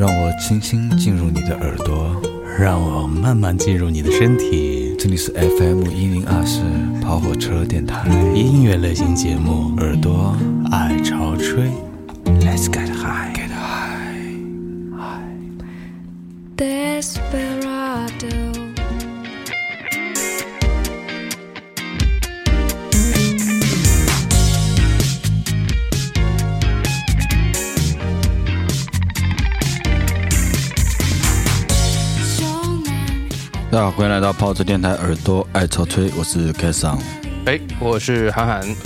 让我轻轻进入你的耳朵，让我慢慢进入你的身体。这里是 FM 一零二四跑火车电台音乐类型节目，耳朵爱潮吹。Let's get high, 家，欢迎来到泡子电台，耳朵爱潮吹，我是 K 桑。哎，我是涵涵。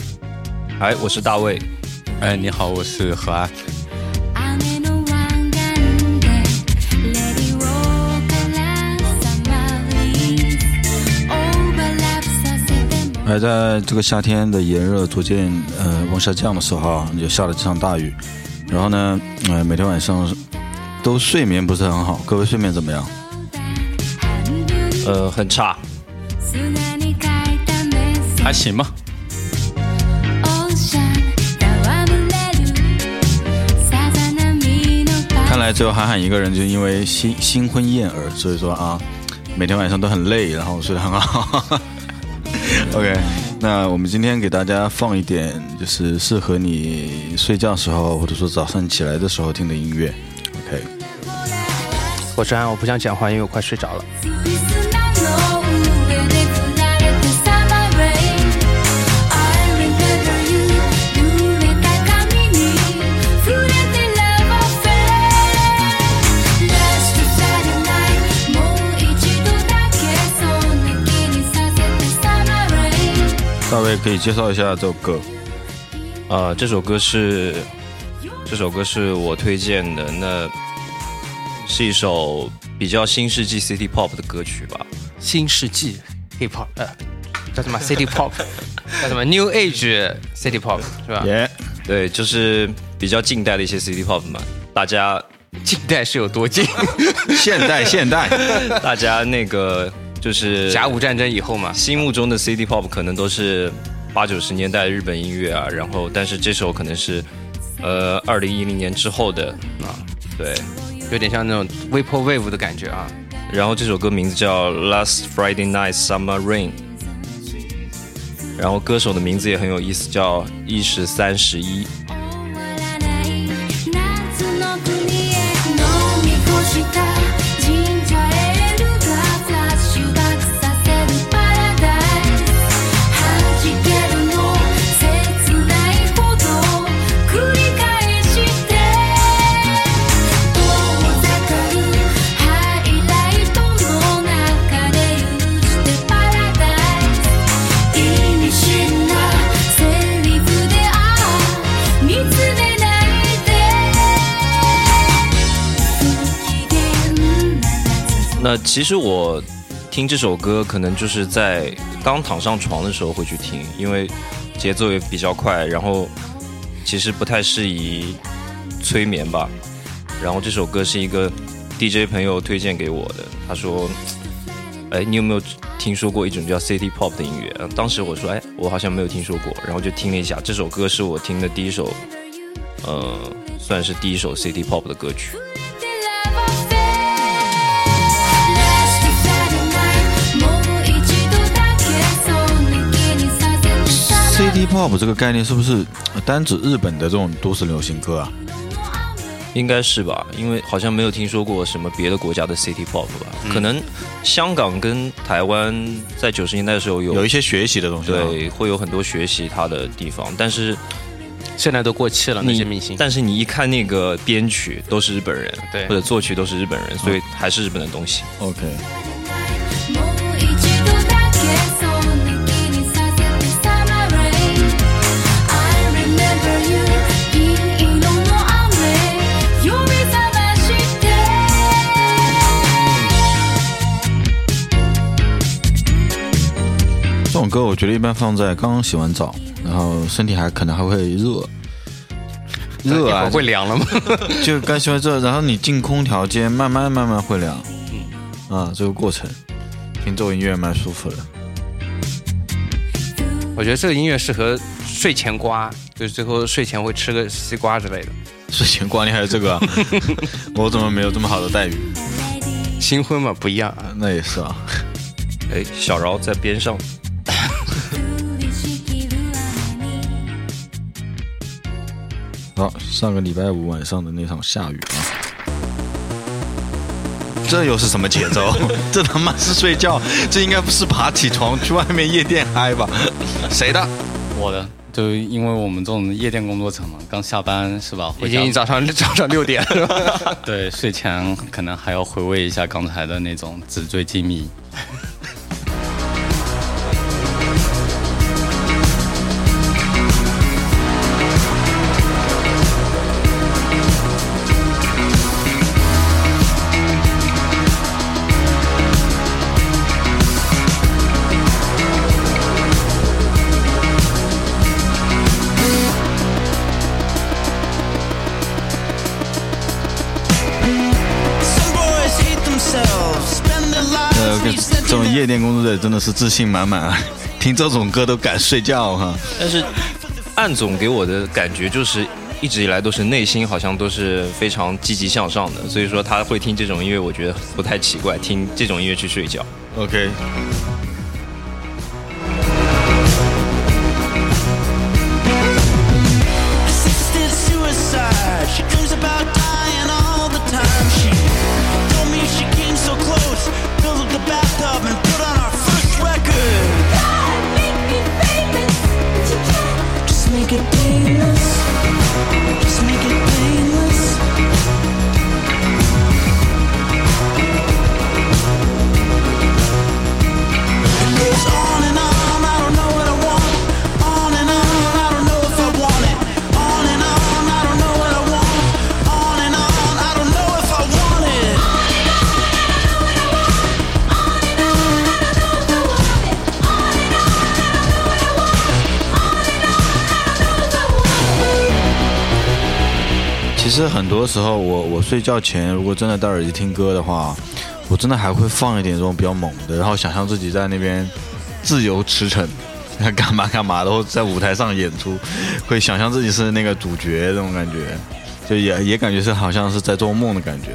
哎，我是大卫。哎，你好，我是何安。还在这个夏天的炎热逐渐呃往下降的时候，就下了这场大雨。然后呢，呃，每天晚上都睡眠不是很好。各位睡眠怎么样？呃，很差。砂に書いたメッセ还行吧。オーシャン戯れるさざ波のパ看来只有韩寒一个人，就因为新新婚燕尔，所以说啊，每天晚上都很累，然后睡得很好。OK，那我们今天给大家放一点，就是适合你睡觉时候，或者说早上起来的时候听的音乐。OK，我是安，我不想讲话，因为我快睡着了。 大卫可以介绍一下这首歌。呃，这首歌是这首歌是我推荐的，那是一首比较新世纪 City Pop 的歌曲吧。新世纪 hip hop，呃，叫什么 city pop，叫什么 new age city pop 是吧？耶、对，就是比较近代的一些 City Pop 嘛。大家近代是有多近？现 代现代，大家那个就是甲午战争以后嘛，心目中的 City Pop 可能都是八九十年代日本音乐啊，然后但是这首可能是呃二零一零年之后的啊，对，有点像那种 vapor wave 的感觉啊。然后这首歌名字叫 Last Friday Night Summer Rain，然后歌手的名字也很有意思，叫一十三十一。終わらない夏の国へ飲み干した 其实我听这首歌，可能就是在刚躺上床的时候会去听，因为节奏也比较快，然后其实不太适宜催眠吧。然后这首歌是一个 DJ 朋友推荐给我的，他说：“哎，你有没有听说过一种叫 City Pop 的音乐？”当时我说：“哎，我好像没有听说过。”然后就听了一下，这首歌是我听的第一首，呃，算是第一首 City Pop 的歌曲。City Pop 这个概念是不是单指日本的这种都市流行歌啊？应该是吧，因为好像没有听说过什么别的国家的 City Pop 吧？可能香港跟台湾在九十年代的时候有有一些学习的东西、啊。对，会有很多学习它的地方，但是现在都过气了，那些明星。但是你一看那个编曲都是日本人，对或者作曲都是日本人，所以还是日本的东西。OK，种歌我觉得一般放在刚刚洗完澡，然后身体还可能还会热，热啊会凉了吗？就刚洗完热，然后你进空调间，慢慢慢慢会凉。啊，这个过程听这种音乐蛮舒服的。我觉得这个音乐适合睡前刮，就是最后睡前会吃个西瓜之类的。睡前刮你还有这个、啊，我怎么没有这么好的待遇？新婚嘛不一样啊。那也是啊。哎，小饶在边上，好，上个礼拜五晚上的那场下雨啊，这又是什么节奏？这他妈是睡觉，这应该不是爬起床去外面夜店嗨吧？谁的？我的，就因为我们这种夜店工作者嘛，刚下班是吧？回家已经早上早上六点了，对，睡前可能还要回味一下刚才的那种纸醉金迷。真的是自信满满啊，听这种歌都敢睡觉哈。但是暗总给我的感觉就是。一直以来都是内心好像都是非常积极向上的，所以说他会听这种音乐，我觉得不太奇怪。听这种音乐去睡觉，OK，实很多时候我我睡觉前如果真的戴耳机听歌的话，我真的还会放一点这种比较猛的，然后想象自己在那边自由驰骋，干嘛干嘛然后在舞台上演出，会想象自己是那个主角这种感觉，就也也感觉是好像是在做梦的感觉。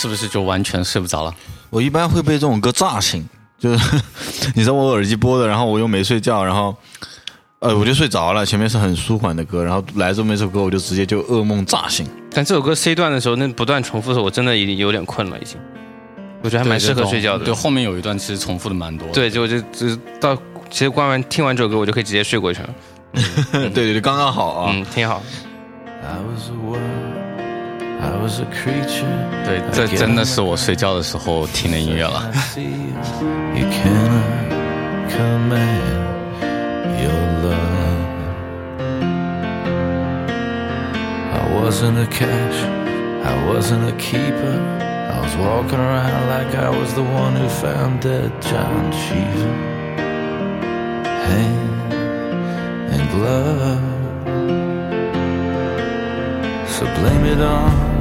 是不是就完全睡不着了？我一般会被这种歌炸醒，就是 你知道我耳机播的，然后我又没睡觉，然后呃，我就睡着了，前面是很舒缓的歌，然后来这么一首歌，我就直接就噩梦炸醒。但这首歌 C 段的时候，那不断重复的时候，我真的已经有点困了，已经。我觉得还蛮适合睡觉的。对，后面有一段其实重复的蛮多的。对，就就就到其实关完听完这首歌，我就可以直接睡过去了。对对对，刚刚好啊。嗯，挺好。I was 对，这真的是我睡觉的时候听的音乐了 I。see you, you cannot command your love. I wasn't a catch, I wasn't a keeper. I was walking around like I was the one who found dead John Cheever. Hand and glove. So blame it on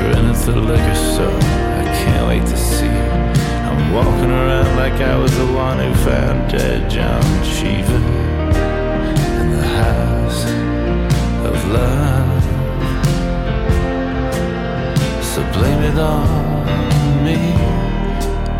Corinne at the liquor store. I can't wait to see you. I'm walking around like I was the one who found dead John Cheever in the house of love. So blame it on me.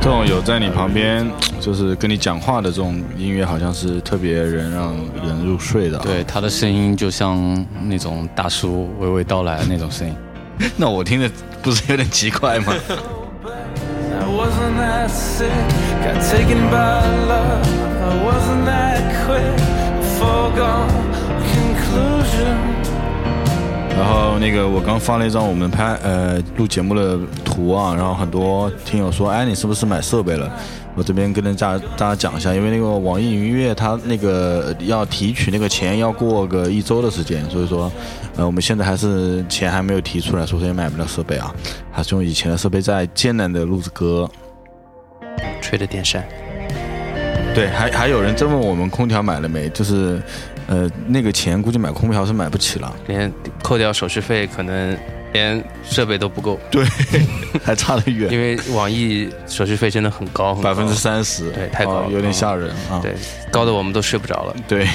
这种有在你旁边，就是跟你讲话的这种音乐，好像是特别人让人入睡的、啊。对，他的声音就像那种大叔娓娓道来的那种声音。那我听的不是有点奇怪吗？然后那个我刚发了一张我们拍呃录节目的图啊，然后很多听友说，哎，你是不是买设备了？我这边跟大家大家讲一下，因为那个网易云音乐它那个要提取那个钱要过个一周的时间，所以说，呃，我们现在还是钱还没有提出来，所以说也买不了设备啊，还是用以前的设备在艰难的录着歌。吹着电扇，对，还还有人真问我们空调买了没？就是，呃，那个钱估计买空调是买不起了，连扣掉手续费，可能连设备都不够，对，还差得远。因为网易手续费真的很高，百分之三十，对太高了哦有点吓人啊。对，高的我们都睡不着了。对，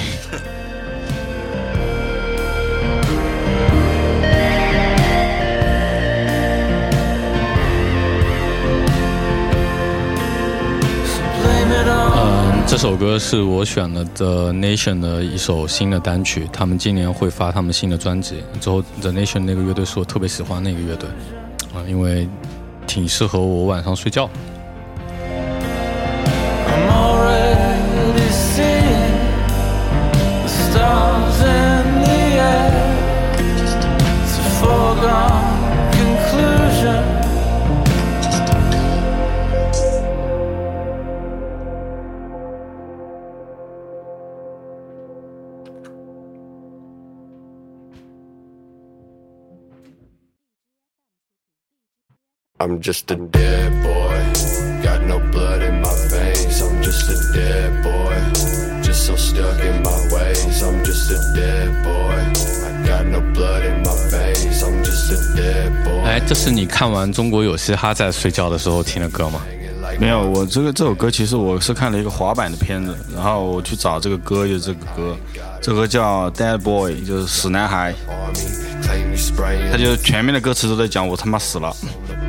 这首歌是我选了 The Nation 的一首新的单曲，他们今年会发他们新的专辑。之后 The Nation 那个乐队是我特别喜欢那个乐队，啊、因为挺适合我晚上睡觉。I'm just a dead boy. Got no blood in my veins. I'm just a dead boy. Just so stuck in my ways. I'm just a dead boy. I got no blood in my veins. I'm just a dead boy. 哎，这是你看完《中国有嘻哈》在睡觉的时候听的歌吗？没有，我这个这首歌其实我是看了一个滑板的片子，然后我去找这个歌，就是这个歌，这个歌叫《Dead Boy》，就是死男孩.他就全面的歌词都在讲我他妈死了，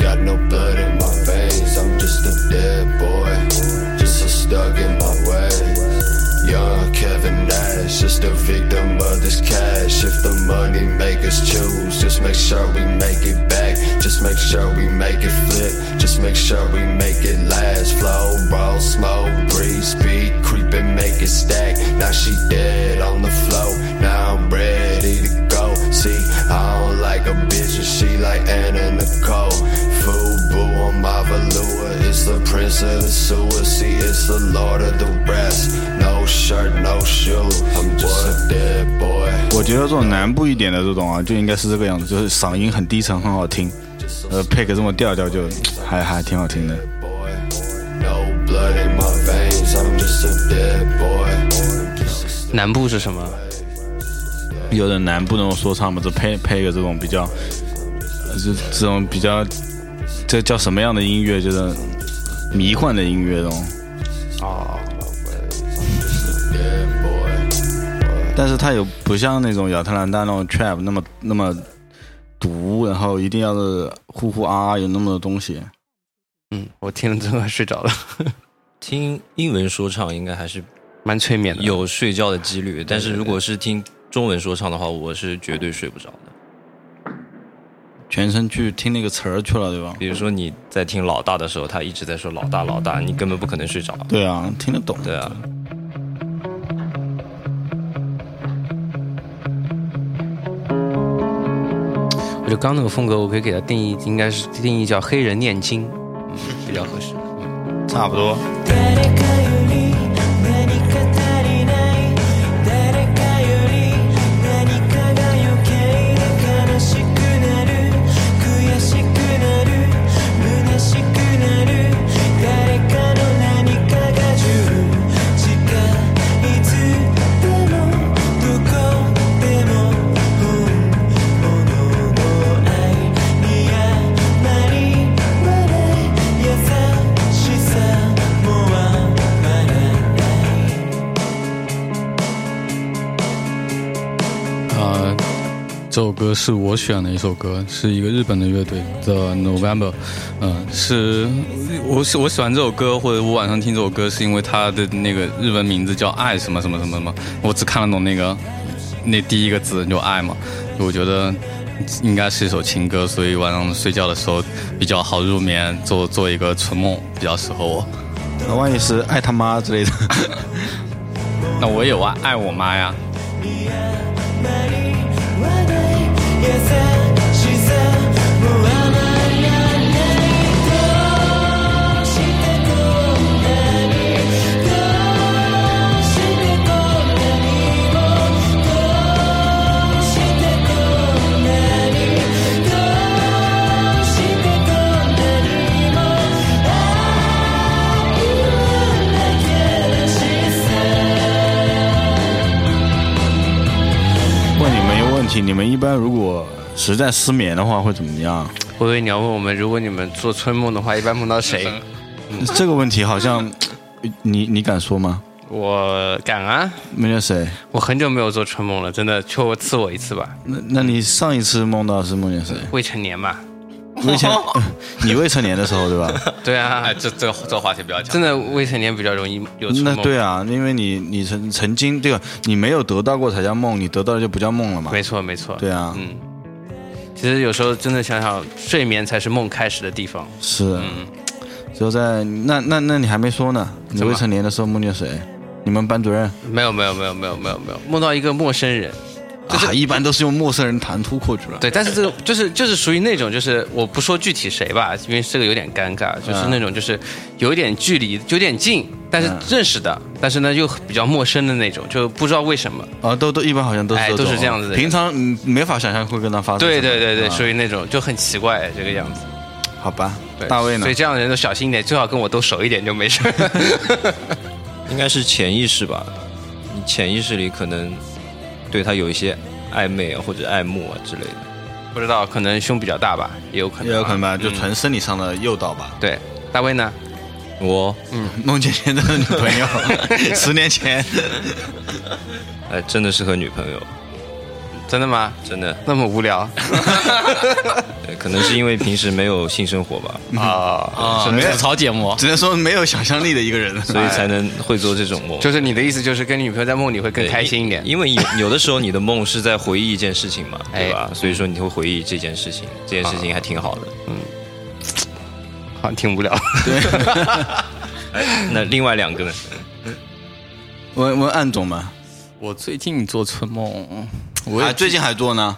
Got no blood in my veins. I'm just a dead boy. Just so stuck in my ways. Young Kevin Nash, just a victim of this cash. If the money make us choose, just make sure we make it back. Just make sure we make it flip. Just make sure we make it last. Flow, roll, smoke, breathe, speed, creep and make it stack. Now she dead on the floor. Now I'm ready to like a bitch, and she like Anna Nicole. Fubu on my velour. It's the prince of the sewer. See, it's the lord of the rest. No shirt, no shoe. I'm just a dead boy. 我觉得这种南部一点的这种啊，就应该是这个样子，就是嗓音很低沉，很好听，呃，配个这么调调就还还挺好听的。boy. No blood in my veins, I'm just a dead boy. 南部是什么？有点南部那种说唱嘛，就配配一个这种比较，呃这这种比较，这叫什么样的音乐？就是迷幻的音乐这种。哦，但是它有不像那种亚特兰大那种 trap 那么那么毒，然后一定要是呼呼啊啊有那么多东西。嗯，我听了之后睡着了，听英文说唱应该还是蛮催眠的。有睡觉的几率，但是如果是听中文说唱的话，我是绝对睡不着的。全身去听那个词儿去了，对吧？比如说你在听老大的时候，他一直在说老大老大，你根本不可能睡着。对啊，听得懂。对啊，我觉得刚那个风格，我可以给它定义，应该是定义叫黑人念经，嗯，比较合适。差不多。首歌是我选的一首歌，是一个日本的乐队的 November，嗯、是我喜我喜欢这首歌，或者我晚上听这首歌，是因为它的那个日文名字叫爱什么什么什么什么，我只看得懂那个那第一个字就爱嘛，我觉得应该是一首情歌，所以晚上睡觉的时候比较好入眠，做做一个春梦比较适合我。那万一是爱他妈之类的，那我也爱爱我妈呀。guess 问题：你们一般如果实在失眠的话会怎么样？我以为你要问我们，如果你们做春梦的话，一般梦到谁？这个问题好像你你敢说吗？我敢啊！梦见谁？我很久没有做春梦了，真的，求我赐我一次吧。那那你上一次梦到是梦见谁？未成年嘛，未成，你未成年的时候对吧？对啊哎，，这这个这个话题比较讲。真的未成年比较容易有春那。对啊，因为你你曾曾经这个你没有得到过才叫梦，你得到了就不叫梦了嘛。没错没错。对啊，嗯，其实有时候真的想想，睡眠才是梦开始的地方。是，嗯，只有在那那那你还没说呢，你未成年的时候梦见谁？你们班主任没有没有没有没有没有没有梦到一个陌生人。啊，一般都是用陌生人谈吐过去了。对，但是这个就是就是属于那种，就是我不说具体谁吧，因为这个有点尴尬，就是那种就是有一点距离，有点近，但是嗯认识的，但是呢又比较陌生的那种，就不知道为什么。啊，都都一般好像都是哎都是这样子的平常嗯没法想象会跟他发生。对对对对，啊属于那种就很奇怪这个样子。好吧，大卫呢所以？这样的人都小心一点，最好跟我都熟一点就没事。应该是潜意识吧。你潜意识里可能对他有一些暧昧啊或者爱慕啊之类的。不知道，可能胸比较大吧，也有可能，也有可能吧，就纯生理上的诱导吧。对。大卫呢？我嗯，孟姐姐的女朋友，十年前，哎，真的是和女朋友，真的吗？真的，那么无聊 对可能是因为平时没有性生活吧，啊？啊，没有吐槽节目，只能说没有想象力的一个人。所以才能会做这种梦。就是你的意思，就是跟女朋友在梦里会更开心一点。因为有有的时候你的梦是在回忆一件事情嘛，哎对吧？所以说你会回忆这件事情，这件事情还挺好的。嗯好像挺无聊。那另外两个呢？问问暗总嘛，我最近做春梦，我也啊，最近还做呢。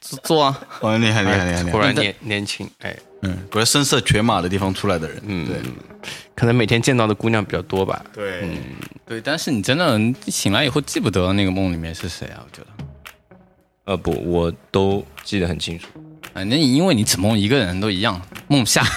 做做啊，哦，厉害厉害厉害厉害！突然年年轻，哎，嗯，不是声色犬马的地方出来的人，嗯对可能每天见到的姑娘比较多吧。对，对，但是你真的醒来以后记不得那个梦里面是谁啊？我觉得，呃，不，我都记得很清楚。反正因为你只梦一个人都一样，梦下。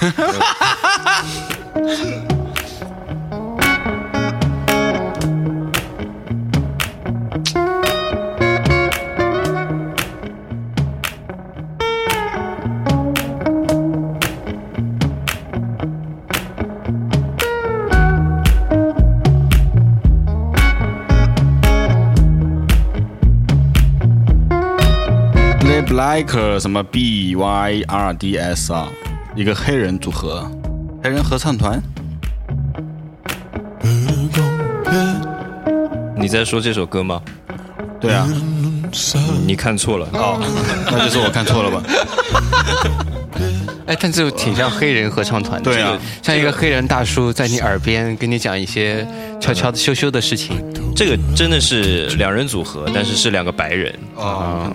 Like 什么 B Y R D S 啊，一个黑人组合，黑人合唱团。你在说这首歌吗？对啊，你看错了。哦，那就是我看错了吧？哎，但这挺像黑人合唱团的，对啊像一个黑人大叔在你耳边跟你讲一些悄悄的羞羞的事情。这个真的是两人组合，但是是两个白人。哦，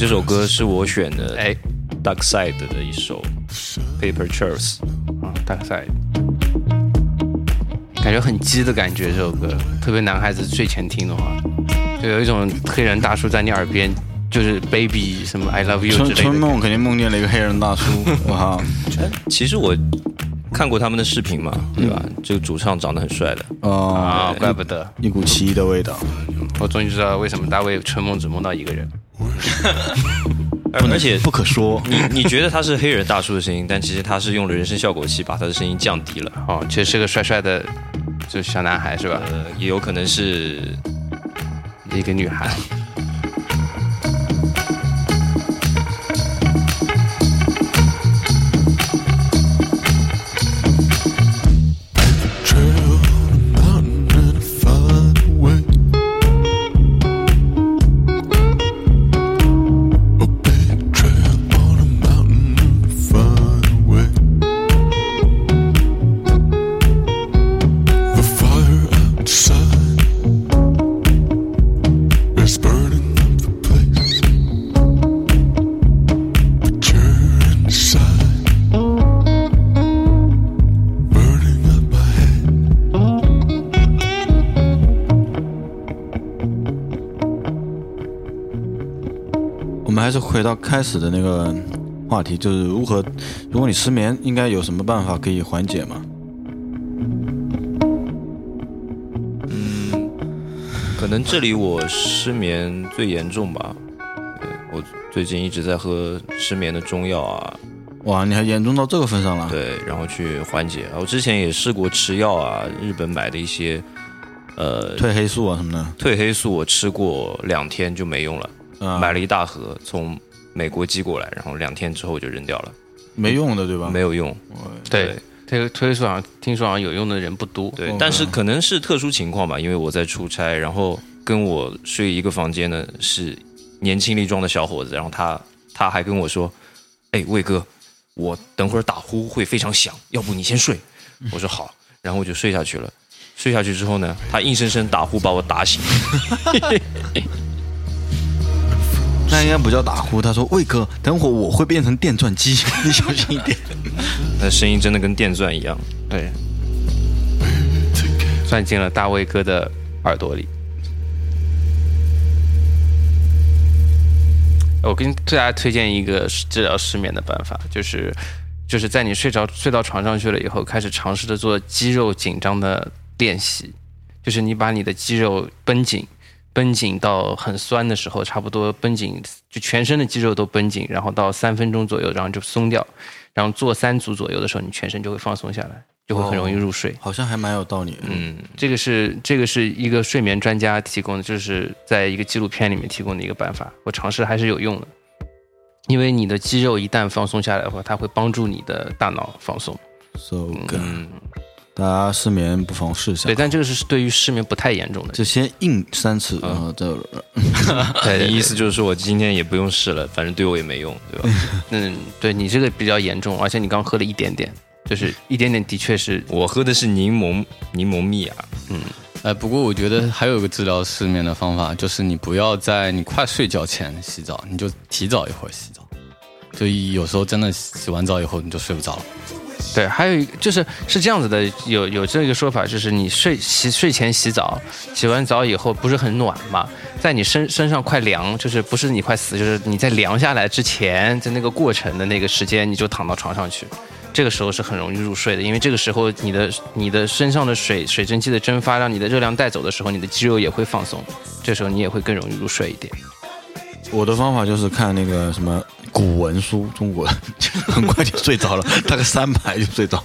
这首歌是我选的，哎，Dark Side 的一首 Paper Trails。啊，大赛，感觉很鸡的感觉。这首歌特别男孩子睡前听的话，就有一种黑人大叔在你耳边，就是 baby 什么 I love you 之春类的。春梦肯定梦见了一个黑人大叔，我靠！其实我看过他们的视频嘛，对吧？这个主唱长得很帅的，哦，啊，怪不得一股奇异的味道。我终于知道为什么大卫春梦只梦到一个人。而且不可说。你你觉得他是黑人大叔的声音，但其实他是用了人声效果器把他的声音降低了。哦，其实是个帅帅的，就是小男孩是吧？呃，也有可能是一个女孩。回到开始的那个话题，就是如何，如果你失眠，应该有什么办法可以缓解吗？嗯可能这里我失眠最严重吧。我最近一直在喝失眠的中药啊，哇，你还严重到这个份上了？，对，然后去缓解。我之前也试过吃药啊，日本买的一些呃褪黑素啊什么的。褪黑素，我吃过两天就没用了，啊买了一大盒从美国寄过来，然后两天之后就扔掉了，没用的，对吧？没有用。对，这个推素好像听说好像有用的人不多。对但是可能是特殊情况吧，因为我在出差，然后跟我睡一个房间的是年轻力壮的小伙子，然后他他还跟我说：“哎，魏哥，我等会儿打呼会非常响，要不你先睡。”我说好，然后我就睡下去了。睡下去之后呢，他硬生生打呼把我打醒。那应该不叫打呼。他说：“魏哥，等会我会变成电钻机，你小心一点。那声音真的跟电钻一样。对，钻进了大卫哥的耳朵里。我跟大家推荐一个治疗失眠的办法，就是就是在你睡着睡到床上去了以后，开始尝试着做肌肉紧张的练习，就是你把你的肌肉绷紧，绷紧到很酸的时候，差不多绷紧就全身的肌肉都绷紧，然后到三分钟左右，然后就松掉。然然后做三组左右的时候，你全身就会放松下来，就会很容易入睡。好像还蛮有道理。嗯，这个是这个是一个睡眠专家提供的，就是在一个纪录片里面提供的一个办法，我尝试还是有用的。因为你的肌肉一旦放松下来的话，它会帮助你的大脑放松。So good，、嗯，大家失眠不妨试一下。对，但这个是对于失眠不太严重的。就先硬三次，然后再对你意思就是说我今天也不用试了，反正对我也没用，对吧？嗯，对你这个比较严重，而且你刚喝了一点点，就是一点点，的确是 我喝的是柠檬柠檬蜜啊，嗯哎，不过我觉得还有一个治疗失眠的方法，就是你不要在你快睡觉前洗澡，你就提早一会儿洗澡。就有时候真的洗完澡以后你就睡不着了。对，还有一个就是是这样子的，有有这个说法，就是你睡洗睡前洗澡，洗完澡以后不是很暖嘛，在你身身上快凉，就是不是你快死，就是你在凉下来之前，在那个过程的那个时间，你就躺到床上去，这个时候是很容易入睡的，因为这个时候你的你的身上的。水水蒸气的蒸发，让你的热量带走的时候，你的肌肉也会放松，这时候你也会更容易入睡一点。我的方法就是看那个什么古文书，中国很快就睡着了，大概三排就睡着。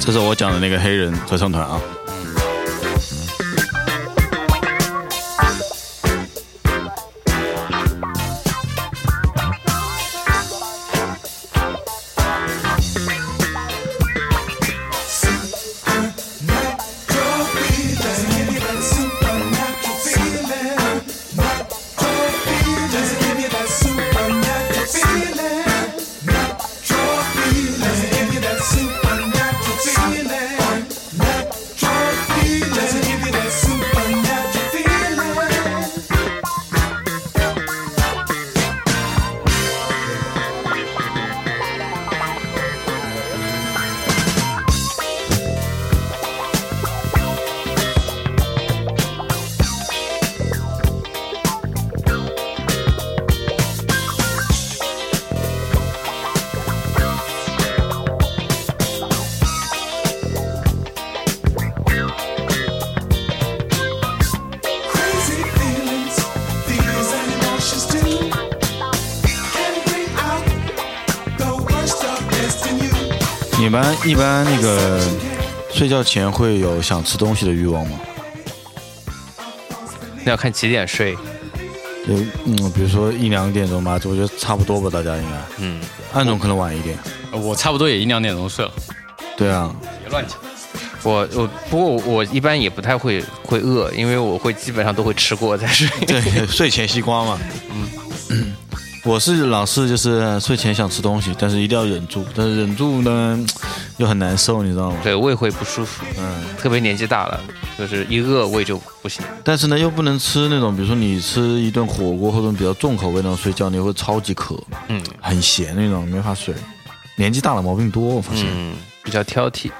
这是我讲的那个黑人合唱团啊。一般那个睡觉前会有想吃东西的欲望吗？那要看几点睡，就，嗯，比如说一两点钟吧，我觉得差不多吧，大家应该。嗯，暗总可能晚一点。我差不多也一两点钟睡了，对啊，别乱讲。我我不过我一般也不太会会饿，因为我会基本上都会吃过再睡。对，睡前西瓜嘛。嗯，我是老是就是睡前想吃东西，但是一定要忍住，但是忍住呢又很难受，你知道吗？对胃会不舒服，嗯，特别年纪大了，就是一饿胃就不行。但是呢又不能吃那种，比如说你吃一顿火锅或者比较重口味那种睡觉，你会超级渴，嗯很咸那种，没法睡。年纪大了毛病多，我发现。嗯，比较挑剔。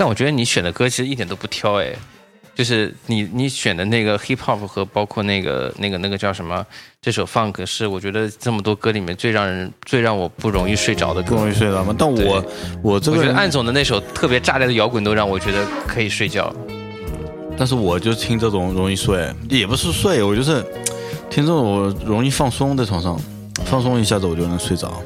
但我觉得你选的歌其实一点都不挑哎，就是你你选的那个 hip hop 和包括那个那个那个叫什么这首 funk 是我觉得这么多歌里面最让人最让我不容易睡着的歌。不容易睡着吗？但我我这个我觉得暗总的那首特别炸裂的摇滚都让我觉得可以睡觉。但是我就听这种容易睡，也不是睡，我就是听这种我容易放松在床上，放松一下子我就能睡着。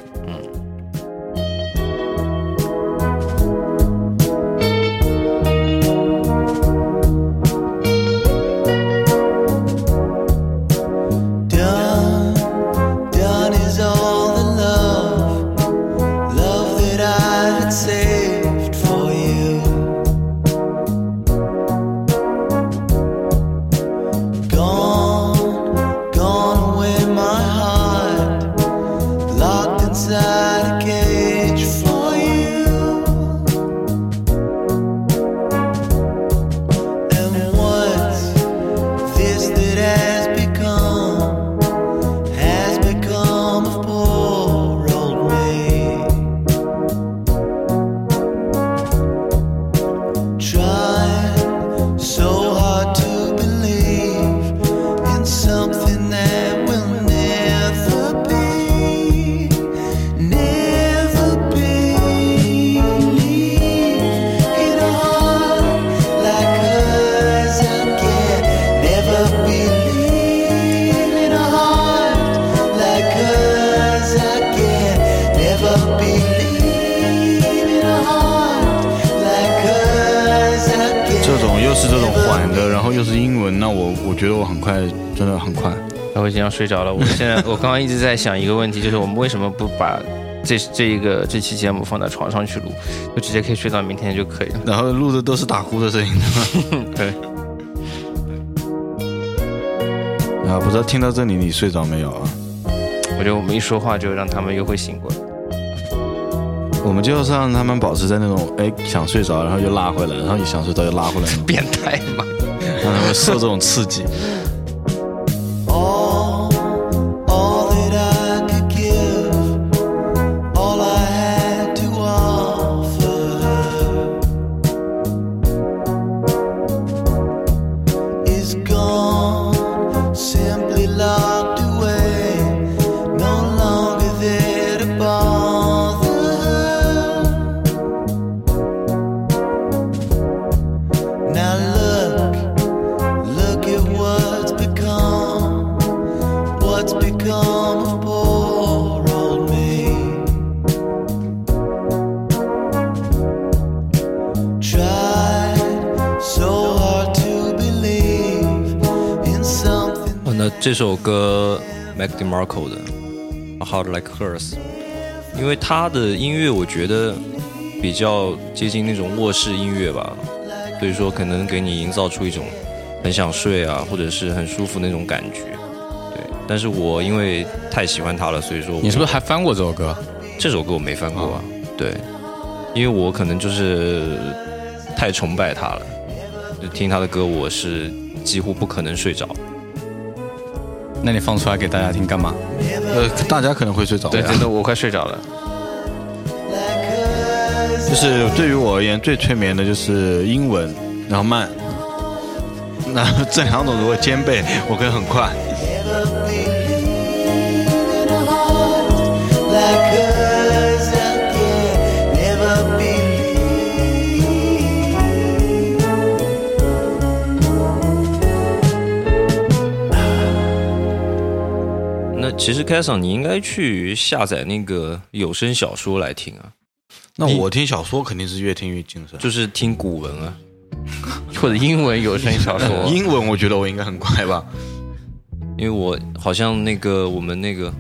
快。我已经要睡着了。我现在我刚刚一直在想一个问题，就是我们为什么不把这这一个这期节目放在床上去录，就直接可以睡到明天就可以了。然后录的都是打呼的声音。对，啊，不知道听到这里你睡着没有啊？我觉得我们一说话就让他们又会醒过来。我们就是让他们保持在那种哎想睡着，然后又拉回来，然后一想睡着又拉回来，变态嘛！让他们受这种刺激。首歌 Mac DeMarco 的《A Heart Like Hers》，因为他的音乐我觉得比较接近那种卧室音乐吧，所以说可能给你营造出一种很想睡啊，或者是很舒服那种感觉。对，但是我因为太喜欢他了，所以说我你是不是还翻过这首歌？这首歌我没翻过啊？对，因为我可能就是太崇拜他了，就听他的歌我是几乎不可能睡着。那你放出来给大家听干嘛？呃，大家可能会睡着。对，真的我快睡着了。就是对于我而言，最催眠的就是英文，然后慢。那这两种如果兼备，我可以很快。其实开场你应该去下载那个有声小说来听啊，那我听小说肯定是越听越精神。就是听古文啊。或者英文有声小说，英文我觉得我应该很快吧。因为我好像那个我们那个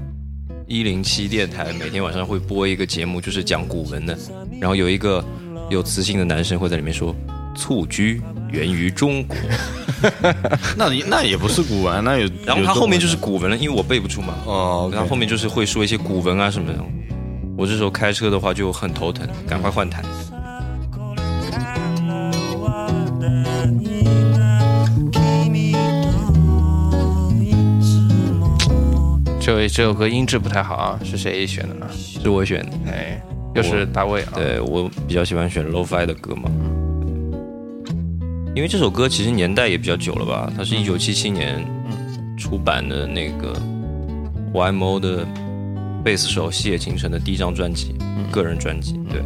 一零七电台每天晚上会播一个节目，就是讲古文的，然后有一个有磁性的男生会在里面说“蹴鞠源于中国 那你那也不是古文，那有”，然后他后面就是古文了，因为我背不出嘛，哦然后后面就是会说一些古文啊什么的。我这时候开车的话就很头疼，赶快换台。这位这首歌音质不太好啊，是谁选的呢？是我选的，哎，又是大卫啊。对我比较喜欢选 low-fi 的歌嘛，因为这首歌其实年代也比较久了吧，它是一九七七年出版的那个 YMO 的贝斯手细野晴臣的第一张专辑，个人专辑，对。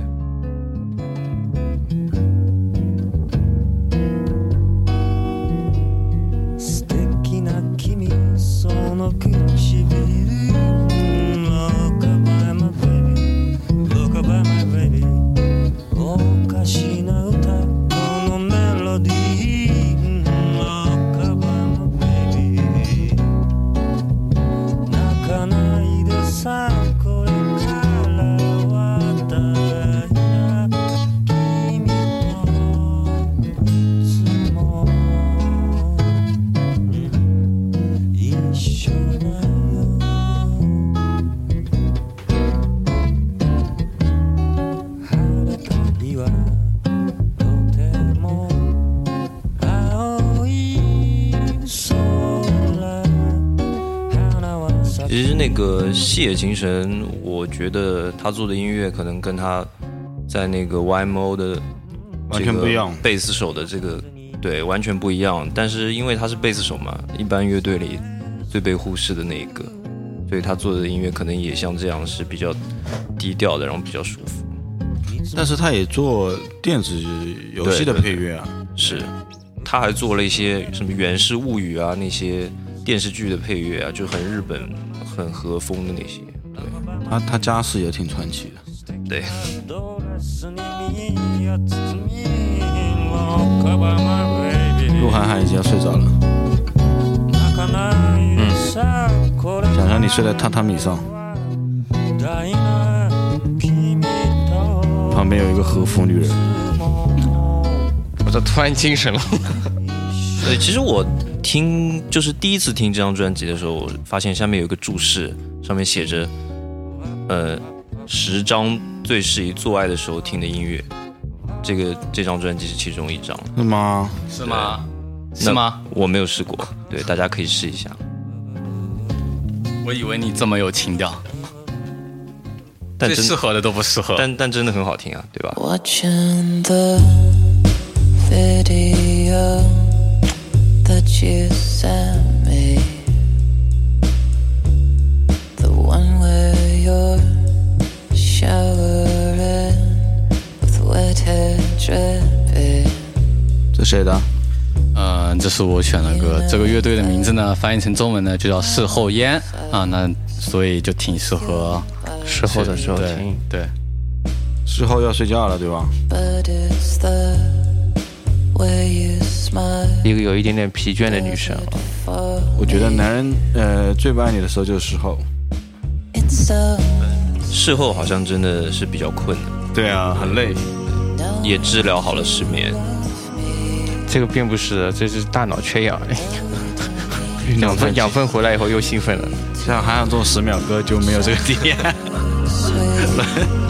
细野晴臣，我觉得他做的音乐可能跟他在那个 YMO 的完全不一样贝斯手的这个对完全不一样。但是因为他是贝斯手嘛，一般乐队里最被忽视的那一个，所以他做的音乐可能也像这样是比较低调的，然后比较舒服。但是他也做电子游戏的配乐啊。是，他还做了一些什么《源氏物语》啊，那些电视剧的配乐啊，就很日本、很和风的那些。对，他他家世也挺传奇的。对，ドレスに身や包み Rockabye my baby 鹿晗晗已经要睡着了，泣かないさこれ想象你睡在榻榻米上，大事な君と旁边有一个和服女人，我这突然精神了。对，其实我 听就是第一次听这张专辑的时候，我发现下面有一个注释，上面写着，呃，十张最适宜做爱的时候听的音乐。这个这张专辑是其中一张，是吗？是吗？是吗？我没有试过，对，大家可以试一下。我以为你这么有情调，但真最适合的都不适合。但但真的很好听啊，对吧？Watching the video 谁的？嗯，这是我选的歌。这个乐队的名字呢，翻译成中文呢就叫事后烟啊，那所以就挺适合事后的时候对听，对。事后要睡觉了，对吧？But it's the way you smile 一个有一点点疲倦的女生我觉得男人呃最不爱你的时候就是事后。事后好像真的是比较困的，对啊，很累。也治疗好了失眠。这个并不是，这是大脑缺氧。养分养分回来以后又兴奋了。像韩寒这种十秒歌就没有这个体验。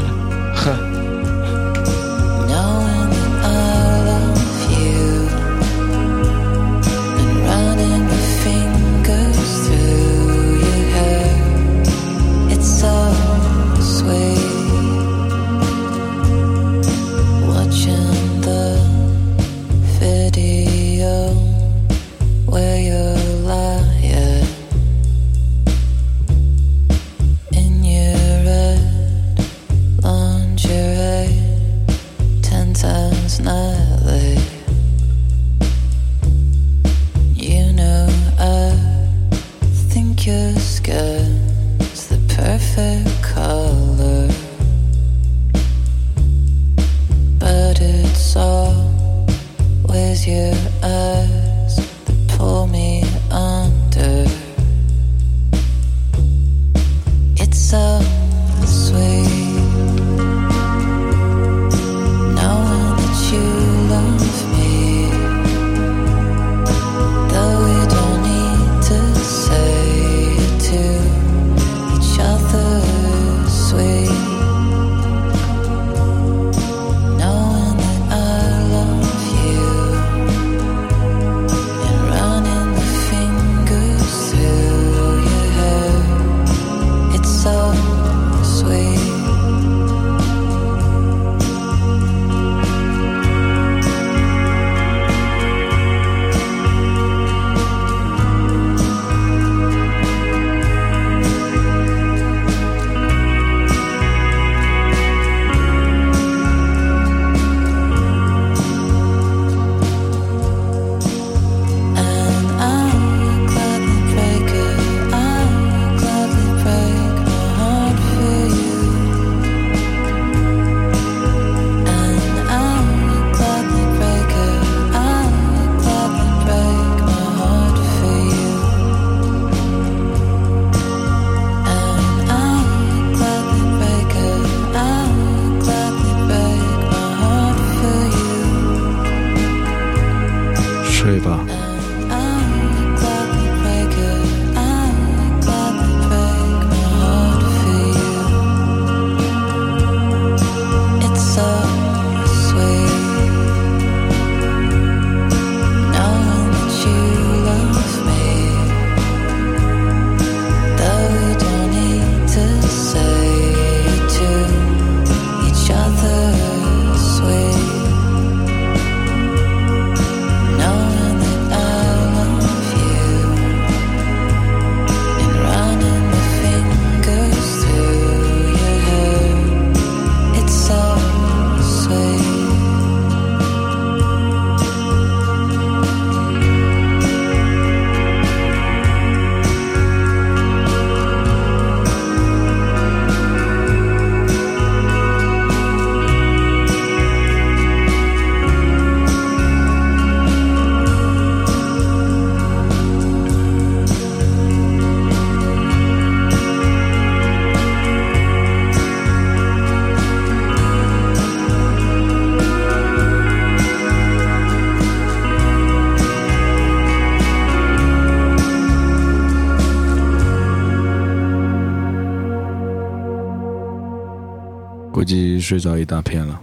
睡着一大片了。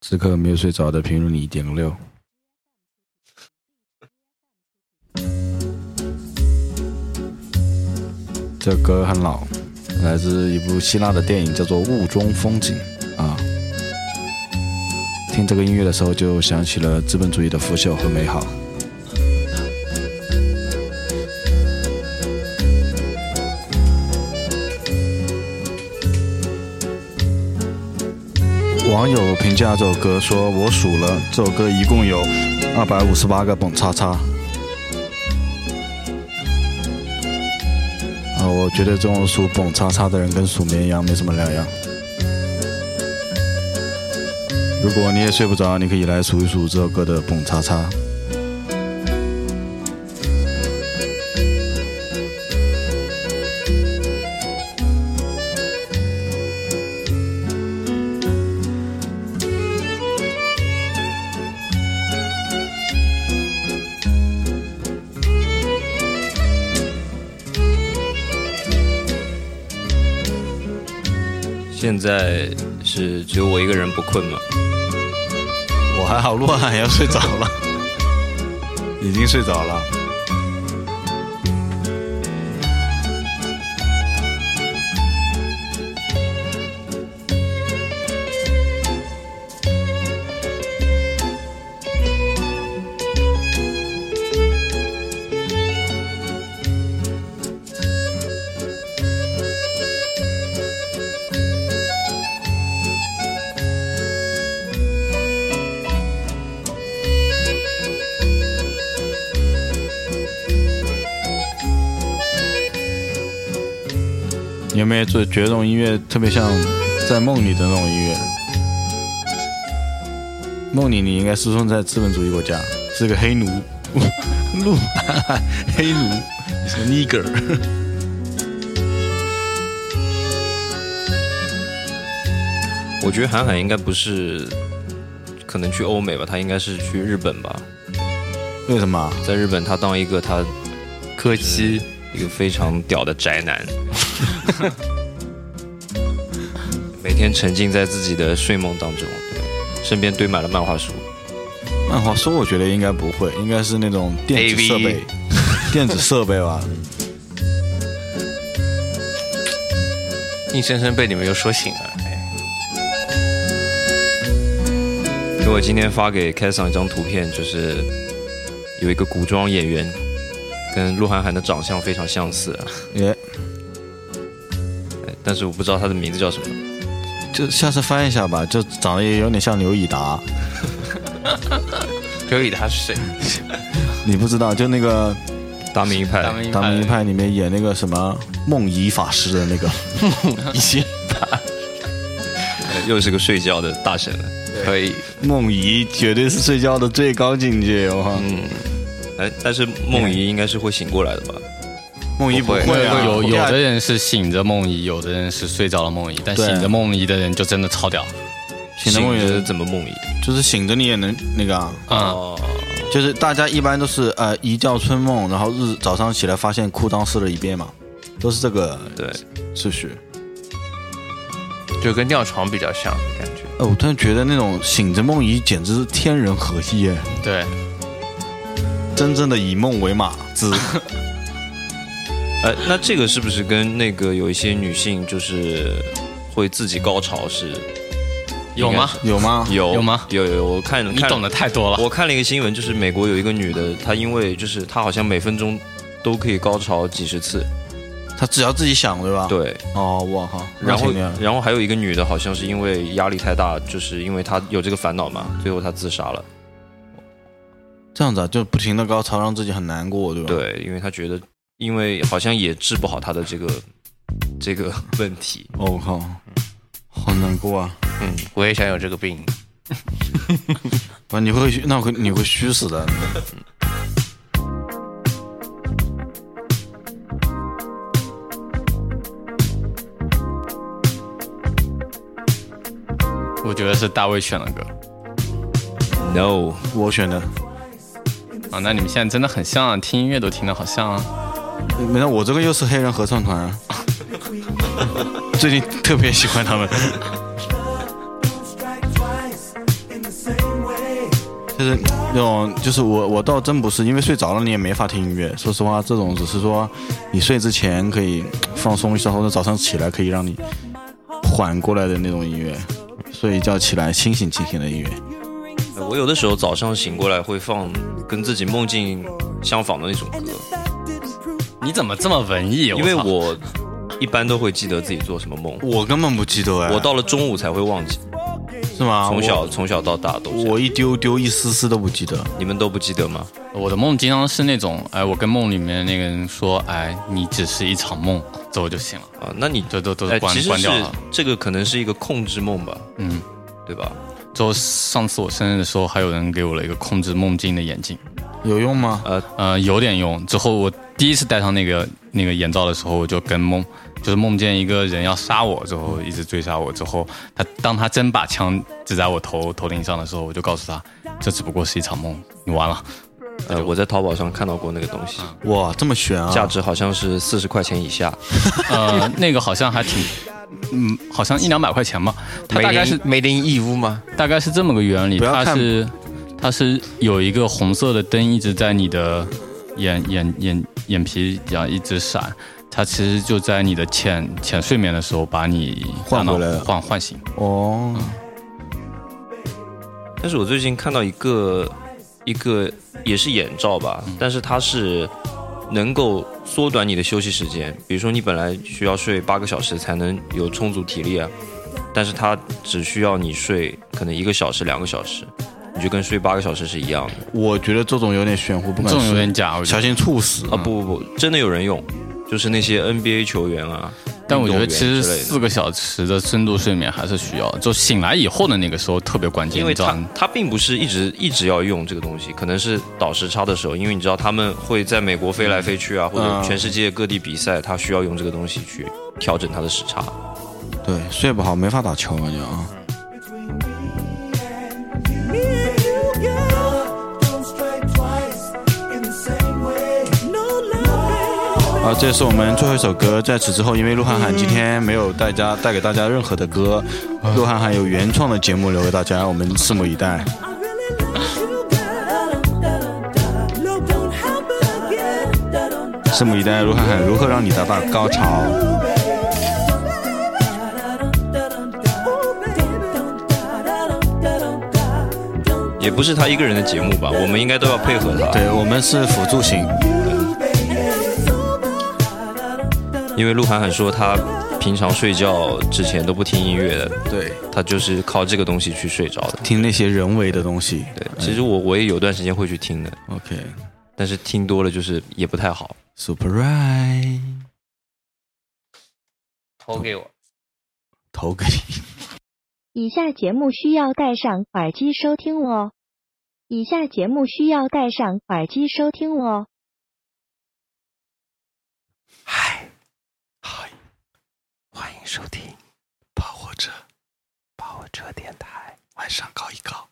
此刻没有睡着的，评论里点个六。这歌很老，来自一部希腊的电影，叫做《雾中风景》啊。听这个音乐的时候，就想起了资本主义的腐朽和美好。网友评价这首歌说：“我数了，这首歌一共有二百五十八个蹦叉叉。”啊，我觉得这种数蹦叉叉的人跟数绵羊没什么两样。如果你也睡不着，你可以来数一数这首歌的蹦叉叉。现在是只有我一个人不困吗？我还好，洛汉要睡着了，已经睡着了。你有没有觉觉得这种音乐特别像在梦里的那种音乐？梦里你应该出生在资本主义国家，是个黑奴，奴，黑奴，你是个 nigger。我觉得韩寒应该不是，可能去欧美吧，他应该是去日本吧。为什么？在日本，他当一个他柯基，一个非常屌的宅男，每天沉浸在自己的睡梦当中，身边堆满了漫画书。漫画书我觉得应该不会，应该是那种电子设备，电子设备吧。硬生生被你们又说醒了。哎因为我今天发给 o n 一张图片，就是有一个古装演员跟鹿晗晗的长相非常相似，但是我不知道他的名字叫什么。就下次翻一下吧，就长得也有点像刘以达。刘以达是谁？你不知道，就那个大明一派，大明《一派》里面演那个什么梦遗法师的那个，一些呃又是个睡觉的大神了。可以，梦遗绝对是睡觉的最高境界，我靠！嗯，哎，但是梦遗应该是会醒过来的吧？梦遗不不会会啊，有有的人是醒着梦遗，有的人是睡着了梦遗，但醒着梦遗的人就真的超屌。醒着梦着遗怎么梦遗？就是醒着你也能那个啊，嗯，哦，就是大家一般都是呃一觉春梦，然后日早上起来发现裤裆湿了一遍嘛，都是这个对，秩序。就跟尿床比较像的感觉。呃，我突然觉得那种醒着梦遗简直是天人合一耶，对，真正的以梦为马子。哎，那这个是不是跟那个有一些女性就是会自己高潮是？有吗？有吗？有有吗有有，我看看你懂得太多了。我看了一个新闻，就是美国有一个女的，她因为就是她好像每分钟都可以高潮几十次，她只要自己想，对吧？。对，哦，我靠，然后然后还有一个女的，好像是因为压力太大，就是因为她有这个烦恼嘛，最后她自杀了。这样子啊，就不停的高潮，让自己很难过，对吧？。对，因为她觉得，因为好像也治不好他的这个这个 问题。哦，我靠，好难过啊！嗯，我也想有这个病。不，你会虚那会你会虚死的。我觉得是大卫选了歌 No，我选的，啊，那你们现在真的很像啊，听音乐都听得好像啊。没事，我这个又是黑人合唱团。最近特别喜欢他们，就是那种，就是我我倒真不是，因为睡着了你也没法听音乐。说实话，这种只是说你睡之前可以放松一下，或者早上起来可以让你缓过来的那种音乐，睡一觉起来清醒清醒的音乐。我有的时候早上醒过来会放跟自己梦境相仿的那种歌，你怎么这么文艺？因为我一般都会记得自己做什么梦，我根本不记得哎，我到了中午才会忘记，是吗？从小从小到大都我我一丢丢一丝丝都不记得。你们都不记得吗？我的梦经常是那种，哎，我跟梦里面那个人说，哎，你只是一场梦，走就行了，啊，那你都都都哎，关关掉了。这个可能是一个控制梦吧，嗯，对吧？之后上次我生日的时候，还有人给我了一个控制梦境的眼镜，有用吗？呃呃，有点用。之后我第一次戴上那个那个眼罩的时候，我就跟梦，就是梦见一个人要杀我，之后一直追杀我。之后他当他真把枪指在我头头顶上的时候，我就告诉他，这只不过是一场梦，你完了。呃，我在淘宝上看到过那个东西，哇，这么悬啊！价值好像是四十块钱以下，呃，那个好像还挺，嗯，好像一两百块钱吧。它大概是梅林义乌吗？大概是这么个原理，它是它是有一个红色的灯一直在你的眼眼眼眼皮这样一直闪，它其实就在你的浅浅睡眠的时候把你换回来了唤唤醒。哦，但是我最近看到一个一个也是眼罩吧，嗯但是它是能够缩短你的休息时间。比如说你本来需要睡八个小时才能有充足体力啊，但是它只需要你睡可能一个小时、两个小时，你就跟睡八个小时是一样的。我觉得这种有点玄乎，不这敢这种有点假，我觉小得。心猝死啊！不不不，真的有人用，就是那些 NBA 球员啊，但我觉得运动其实之类的四个小时的深度睡眠还是需要的，就醒来以后的那个时候特别关键，因为你知道它它并不是一直一直要用这个东西，可能是倒时差的时候，因为你知道他们会在美国飞来飞去啊，或者嗯全世界各地比赛，他需要用这个东西去调整他的时差。对，睡不好没法打球，感觉啊。啊，这是我们最后一首歌。在此之后，因为鹿晗晗今天没有带家带给大家任何的歌，鹿晗晗有原创的节目留给大家，我们拭目以待。拭目以待，鹿晗晗如何让你达到高潮？也不是他一个人的节目吧，我们应该都要配合他。对我们是辅助型，因为鹿晗涵说他平常睡觉之前都不听音乐的，对，他就是靠这个东西去睡着的。听那些人为的东西。对，其实我我也有段时间会去听的，OK，但是听多了就是也不太好。Super Right，投给我。投给你。以下节目需要戴上耳机收听哦。以下节目需要戴上耳机收听哦。嗨，嗨，欢迎收听跑火车，跑火车电台，晚上搞一搞。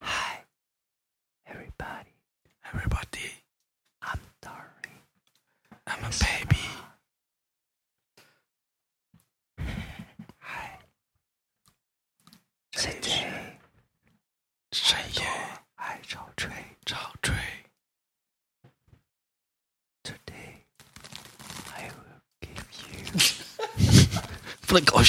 Hi, everybody, everybody, I'm sorry, I'm a baby. Hi, 深夜，深夜，爱潮吹，潮吹。Today, I will give you 不能搞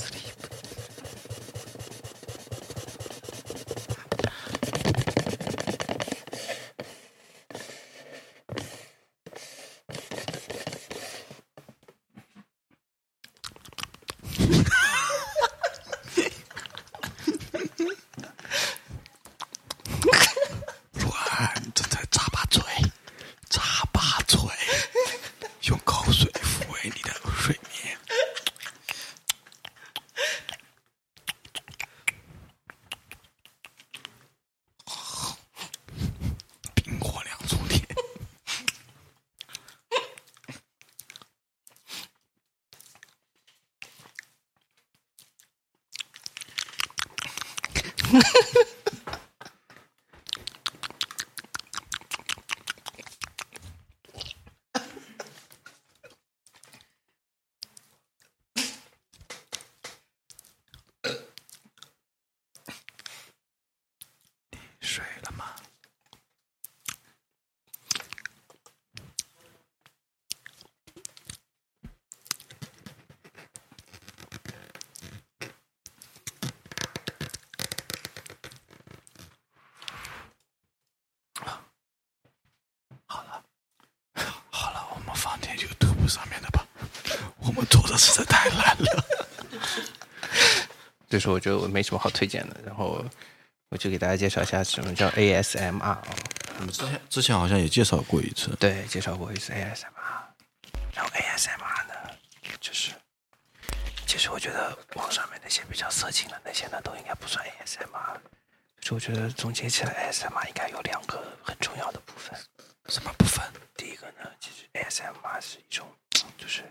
Dios mío. 实在太烂了。所以说我觉得我没什么好推荐的。然后我就给大家介绍一下什么叫 ASMR 啊。我们之前之前好像也介绍过一次。对，介绍过一次 ASMR。然后 ASMR 呢，就是其实我觉得网上面那些比较色情的那些呢，都应该不算 ASMR。就是我觉得总结起来，ASMR 应该有两个很重要的部分。什么部分？第一个呢，其实 ASMR 是一种，就是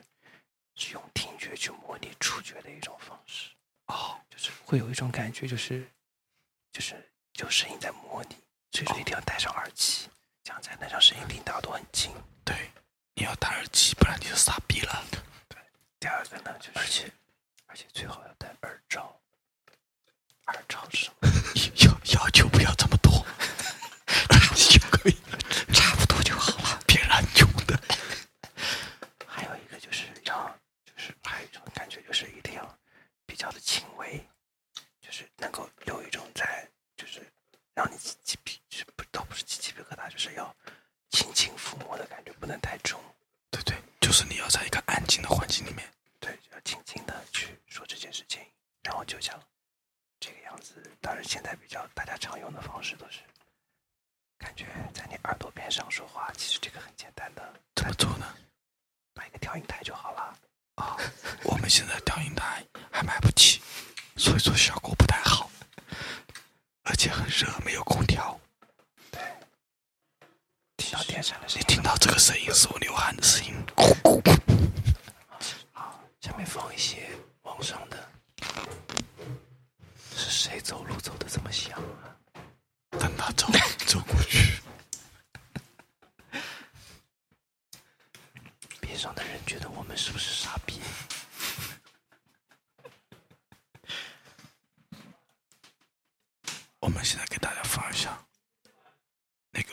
是用听觉去模拟触觉的一种方式。哦，就是会有一种感觉，就是就是有声音在模拟，所以说一定要戴上耳机，这样才能让声音离大家都很近。对，你要戴耳机，不然你就傻逼了。对第二个呢，就是而且而且最好要戴耳罩。耳罩是什么？要要求不要这么多，耳机就可以，差不多就好了，别乱用的。还有一个就是要，就是还有一种感觉，就是一定要比较的轻微，就是能够有一种在，就是让你起鸡皮，就是不都不是起鸡皮疙瘩，就是要轻轻抚摸的感觉，不能太重。对对，就是你要在一个安静的环境里面，对，要轻轻的去说这件事情，然后就像这个样子。当然，现在比较大家常用的方式都是感觉在你耳朵边上说话，其实这个很简单的，怎么做呢？买一个调音台就好了。啊、我们现在调音台还买不起，所以说效果不太好，而且很热，没有空调。对，听到电扇的声你音，听到这个声音是我流汗的声音。好，下面放一些网上的，是谁走路走的这么响啊？等他走走过去，边上的人觉得我们是不是傻逼？们现在给大家放一下那个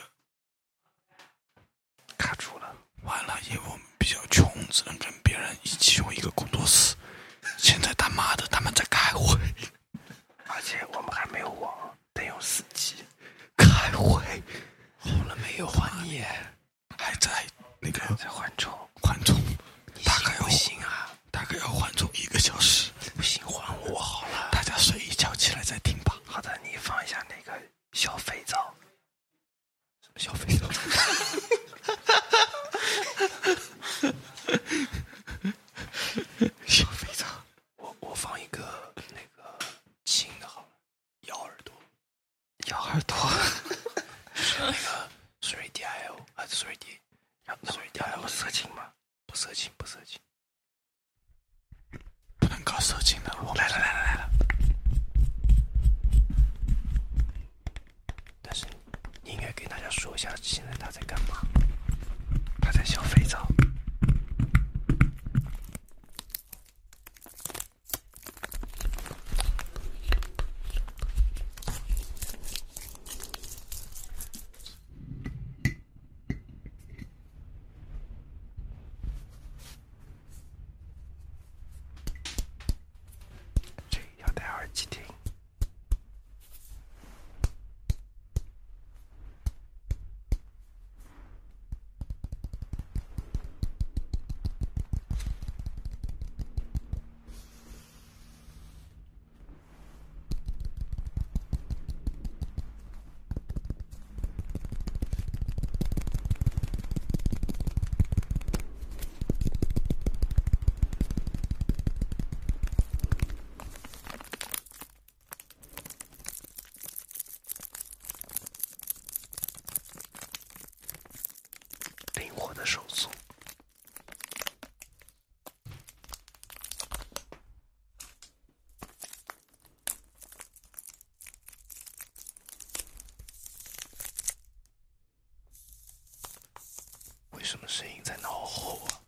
卡住了。完了，因为我们比较穷，只能跟别人一起用一个工作室。现在他妈的他们在开会，而且我们还没有网，得用四 G。开会，好了没有还你？还在那个在缓冲，缓冲，手速。为什么声音在脑后啊？